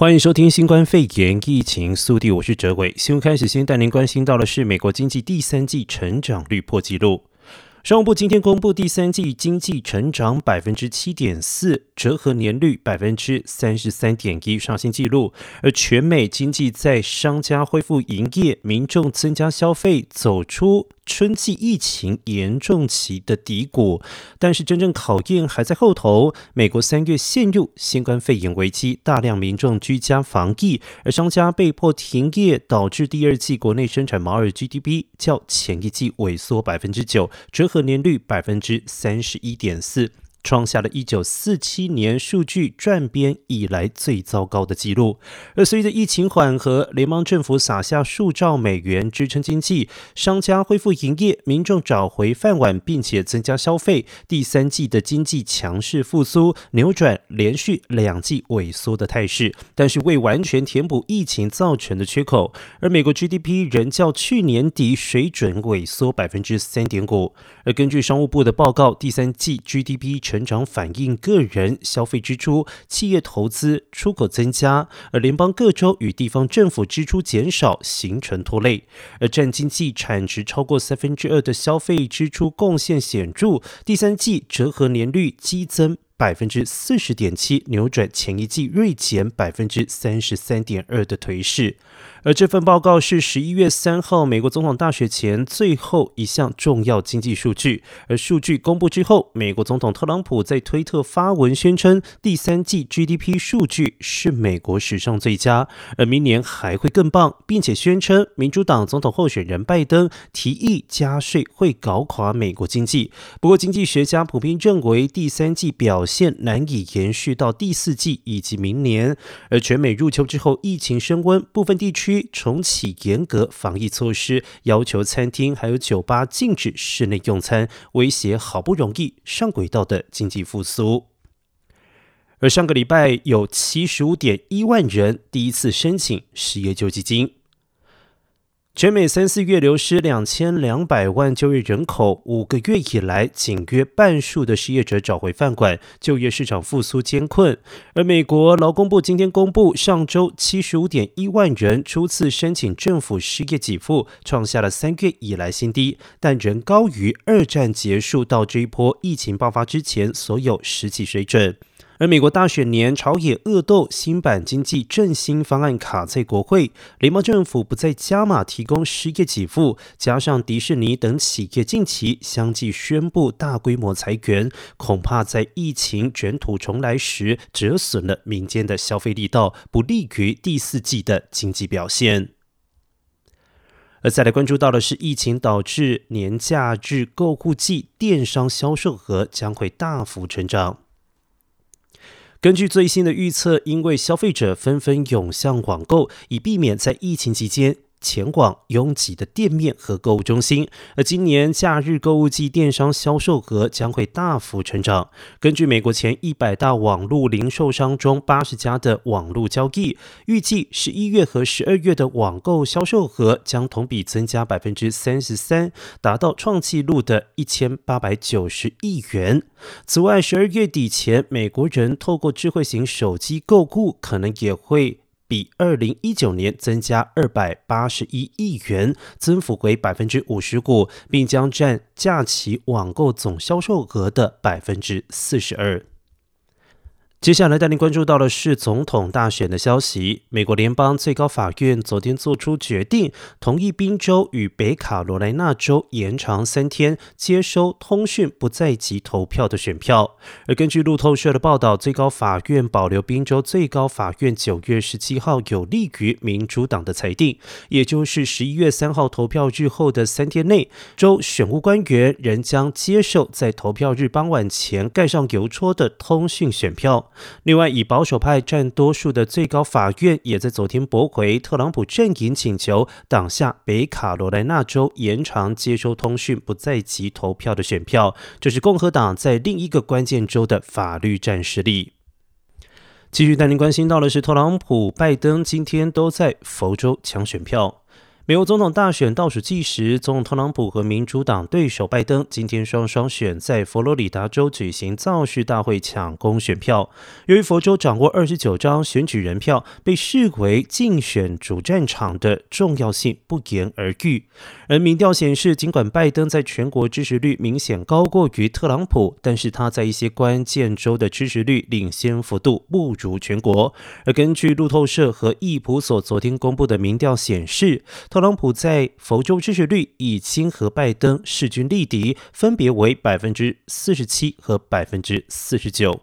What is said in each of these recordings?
欢迎收听新冠肺炎疫情速递，我是哲伟。新闻开始，先带您关心到的是美国经济第三季成长率破纪录。商务部今天公布第三季经济成长百分之七点四，折合年率百分之三十三点一，刷新纪录。而全美经济在商家恢复营业、民众增加消费、走出春季疫情严重期的低谷，但是真正考验还在后头。美国三月陷入新冠肺炎危机，大量民众居家防疫，而商家被迫停业，导致第二季国内生产毛耳 GDP 较前一季萎缩百分之九，折合年率百分之三十一点四。创下了一九四七年数据转编以来最糟糕的纪录。而随着疫情缓和，联邦政府撒下数兆美元支撑经济，商家恢复营业，民众找回饭碗，并且增加消费。第三季的经济强势复苏，扭转连续两季萎缩的态势，但是未完全填补疫情造成的缺口。而美国 GDP 仍较去年底水准萎缩百分之三点五。而根据商务部的报告，第三季 GDP 成长反映个人消费支出、企业投资、出口增加，而联邦各州与地方政府支出减少，形成拖累。而占经济产值超过三分之二的消费支出贡献显著，第三季折合年率激增百分之四十点七，扭转前一季锐减百分之三十三点二的颓势。而这份报告是十一月三号美国总统大选前最后一项重要经济数据。而数据公布之后，美国总统特朗普在推特发文宣称，第三季 GDP 数据是美国史上最佳，而明年还会更棒，并且宣称民主党总统候选人拜登提议加税会搞垮美国经济。不过，经济学家普遍认为第三季表现难以延续到第四季以及明年。而全美入秋之后，疫情升温，部分地区。重启严格防疫措施，要求餐厅还有酒吧禁止室内用餐，威胁好不容易上轨道的经济复苏。而上个礼拜有七十五点一万人第一次申请失业救济金。全美三四月流失两千两百万就业人口，五个月以来，仅约半数的失业者找回饭碗，就业市场复苏艰困。而美国劳工部今天公布，上周七十五点一万人初次申请政府失业给付，创下了三月以来新低，但仍高于二战结束到这一波疫情爆发之前所有实际水准。而美国大选年朝野恶斗，新版经济振兴方案卡在国会，联邦政府不再加码提供失业给付，加上迪士尼等企业近期相继宣布大规模裁员，恐怕在疫情卷土重来时折损了民间的消费力道，不利于第四季的经济表现。而再来关注到的是，疫情导致年假日购物季电商销售额将会大幅成长。根据最新的预测，因为消费者纷纷涌向网购，以避免在疫情期间前往拥挤的店面和购物中心，而今年假日购物季电商销售额将会大幅成长。根据美国前一百大网络零售商中八十家的网络交易，预计十一月和十二月的网购销售额将同比增加百分之三十三，达到创纪录的一千八百九十亿元。此外，十二月底前，美国人透过智慧型手机购物，可能也会。比二零一九年增加二百八十一亿元，增幅为百分之五十股，并将占假期网购总销售额的百分之四十二。接下来带您关注到的是总统大选的消息。美国联邦最高法院昨天做出决定，同意宾州与北卡罗来纳州延长三天接收通讯不在籍投票的选票。而根据路透社的报道，最高法院保留宾州最高法院九月十七号有利于民主党的裁定，也就是十一月三号投票日后的三天内，州选务官员仍将接受在投票日傍晚前盖上邮戳的通讯选票。另外，以保守派占多数的最高法院也在昨天驳回特朗普阵营请求，挡下北卡罗来纳州延长接收通讯不在籍投票的选票。这是共和党在另一个关键州的法律战失利。继续带您关心到的是，特朗普、拜登今天都在佛州抢选票。美国总统大选倒数计时，总统特朗普和民主党对手拜登今天双双选在佛罗里达州举行造势大会抢攻选票。由于佛州掌握二十九张选举人票，被视为竞选主战场的重要性不言而喻。而民调显示，尽管拜登在全国支持率明显高过于特朗普，但是他在一些关键州的支持率领先幅度不如全国。而根据路透社和易普所昨天公布的民调显示，特特朗普在佛州支持率已经和拜登势均力敌，分别为百分之四十七和百分之四十九。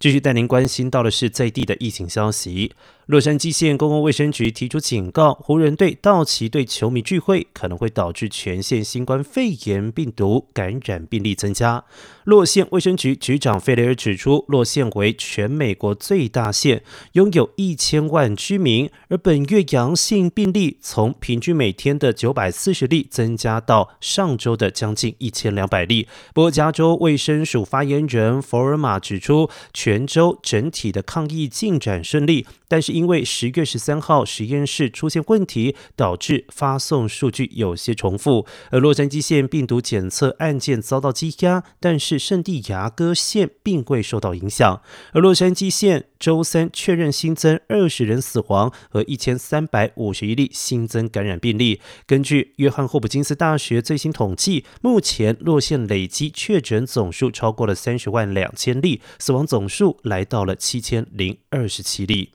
继续带您关心到的是在地的疫情消息。洛杉矶县公共卫生局提出警告，湖人队道奇队球迷聚会可能会导致全县新冠肺炎病毒感染病例增加。洛县卫生局局长费雷尔指出，洛县为全美国最大县，拥有一千万居民，而本月阳性病例从平均每天的九百四十例增加到上周的将近一千两百例。不过，加州卫生署发言人佛尔玛指出，全州整体的抗疫进展顺利。但是因为十月十三号实验室出现问题，导致发送数据有些重复。而洛杉矶县病毒检测案件遭到积压，但是圣地牙哥县并未受到影响。而洛杉矶县周三确认新增二十人死亡和一千三百五十一例新增感染病例。根据约翰霍普金斯大学最新统计，目前洛县累计确诊总数超过了三十万两千例，死亡总数来到了七千零二十七例。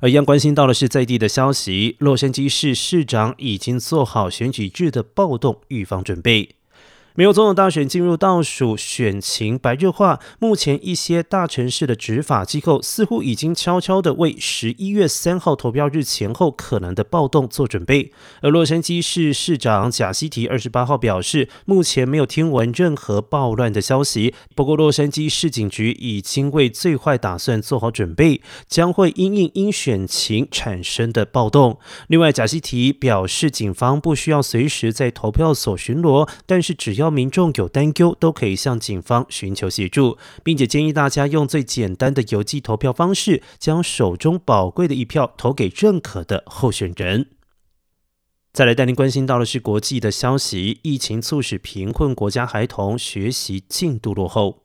而一样关心到的是在地的消息，洛杉矶市市长已经做好选举日的暴动预防准备。美国总统大选进入倒数，选情白热化。目前，一些大城市的执法机构似乎已经悄悄地为十一月三号投票日前后可能的暴动做准备。而洛杉矶市市长贾西提二十八号表示，目前没有听闻任何暴乱的消息。不过，洛杉矶市警局已经为最坏打算做好准备，将会因应因选情产生的暴动。另外，贾西提表示，警方不需要随时在投票所巡逻，但是只要民众有担忧，都可以向警方寻求协助，并且建议大家用最简单的邮寄投票方式，将手中宝贵的一票投给认可的候选人。再来带您关心到的是国际的消息，疫情促使贫困国家孩童学习进度落后。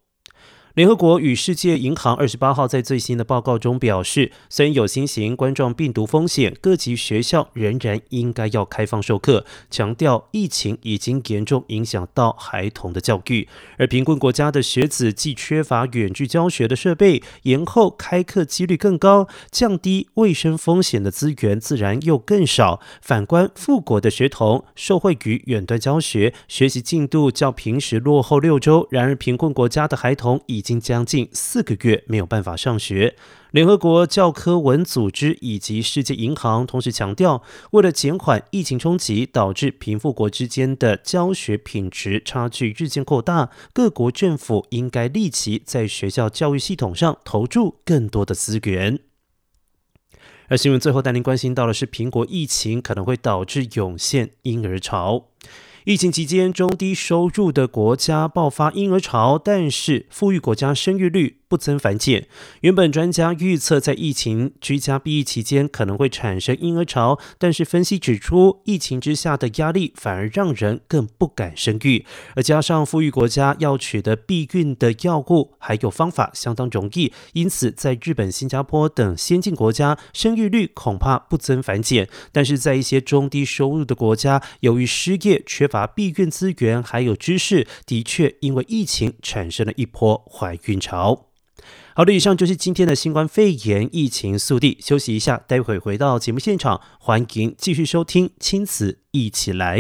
联合国与世界银行二十八号在最新的报告中表示，虽然有新型冠状病毒风险，各级学校仍然应该要开放授课，强调疫情已经严重影响到孩童的教育。而贫困国家的学子既缺乏远距教学的设备，延后开课几率更高，降低卫生风险的资源自然又更少。反观富国的学童，受惠于远端教学，学习进度较平时落后六周。然而，贫困国家的孩童已已经将近四个月没有办法上学。联合国教科文组织以及世界银行同时强调，为了减缓疫情冲击导致贫富国之间的教学品质差距日渐扩大，各国政府应该立即在学校教育系统上投注更多的资源。而新闻最后带您关心到的是，苹果疫情可能会导致涌现婴儿潮。疫情期间，中低收入的国家爆发婴儿潮，但是富裕国家生育率不增反减。原本专家预测，在疫情居家避疫期间可能会产生婴儿潮，但是分析指出，疫情之下的压力反而让人更不敢生育。而加上富裕国家要取得避孕的药物还有方法相当容易，因此在日本、新加坡等先进国家，生育率恐怕不增反减。但是在一些中低收入的国家，由于失业、缺乏避孕资源还有知识，的确因为疫情产生了一波怀孕潮。好的，以上就是今天的新冠肺炎疫情速递。休息一下，待会回到节目现场，欢迎继续收听《亲子一起来》。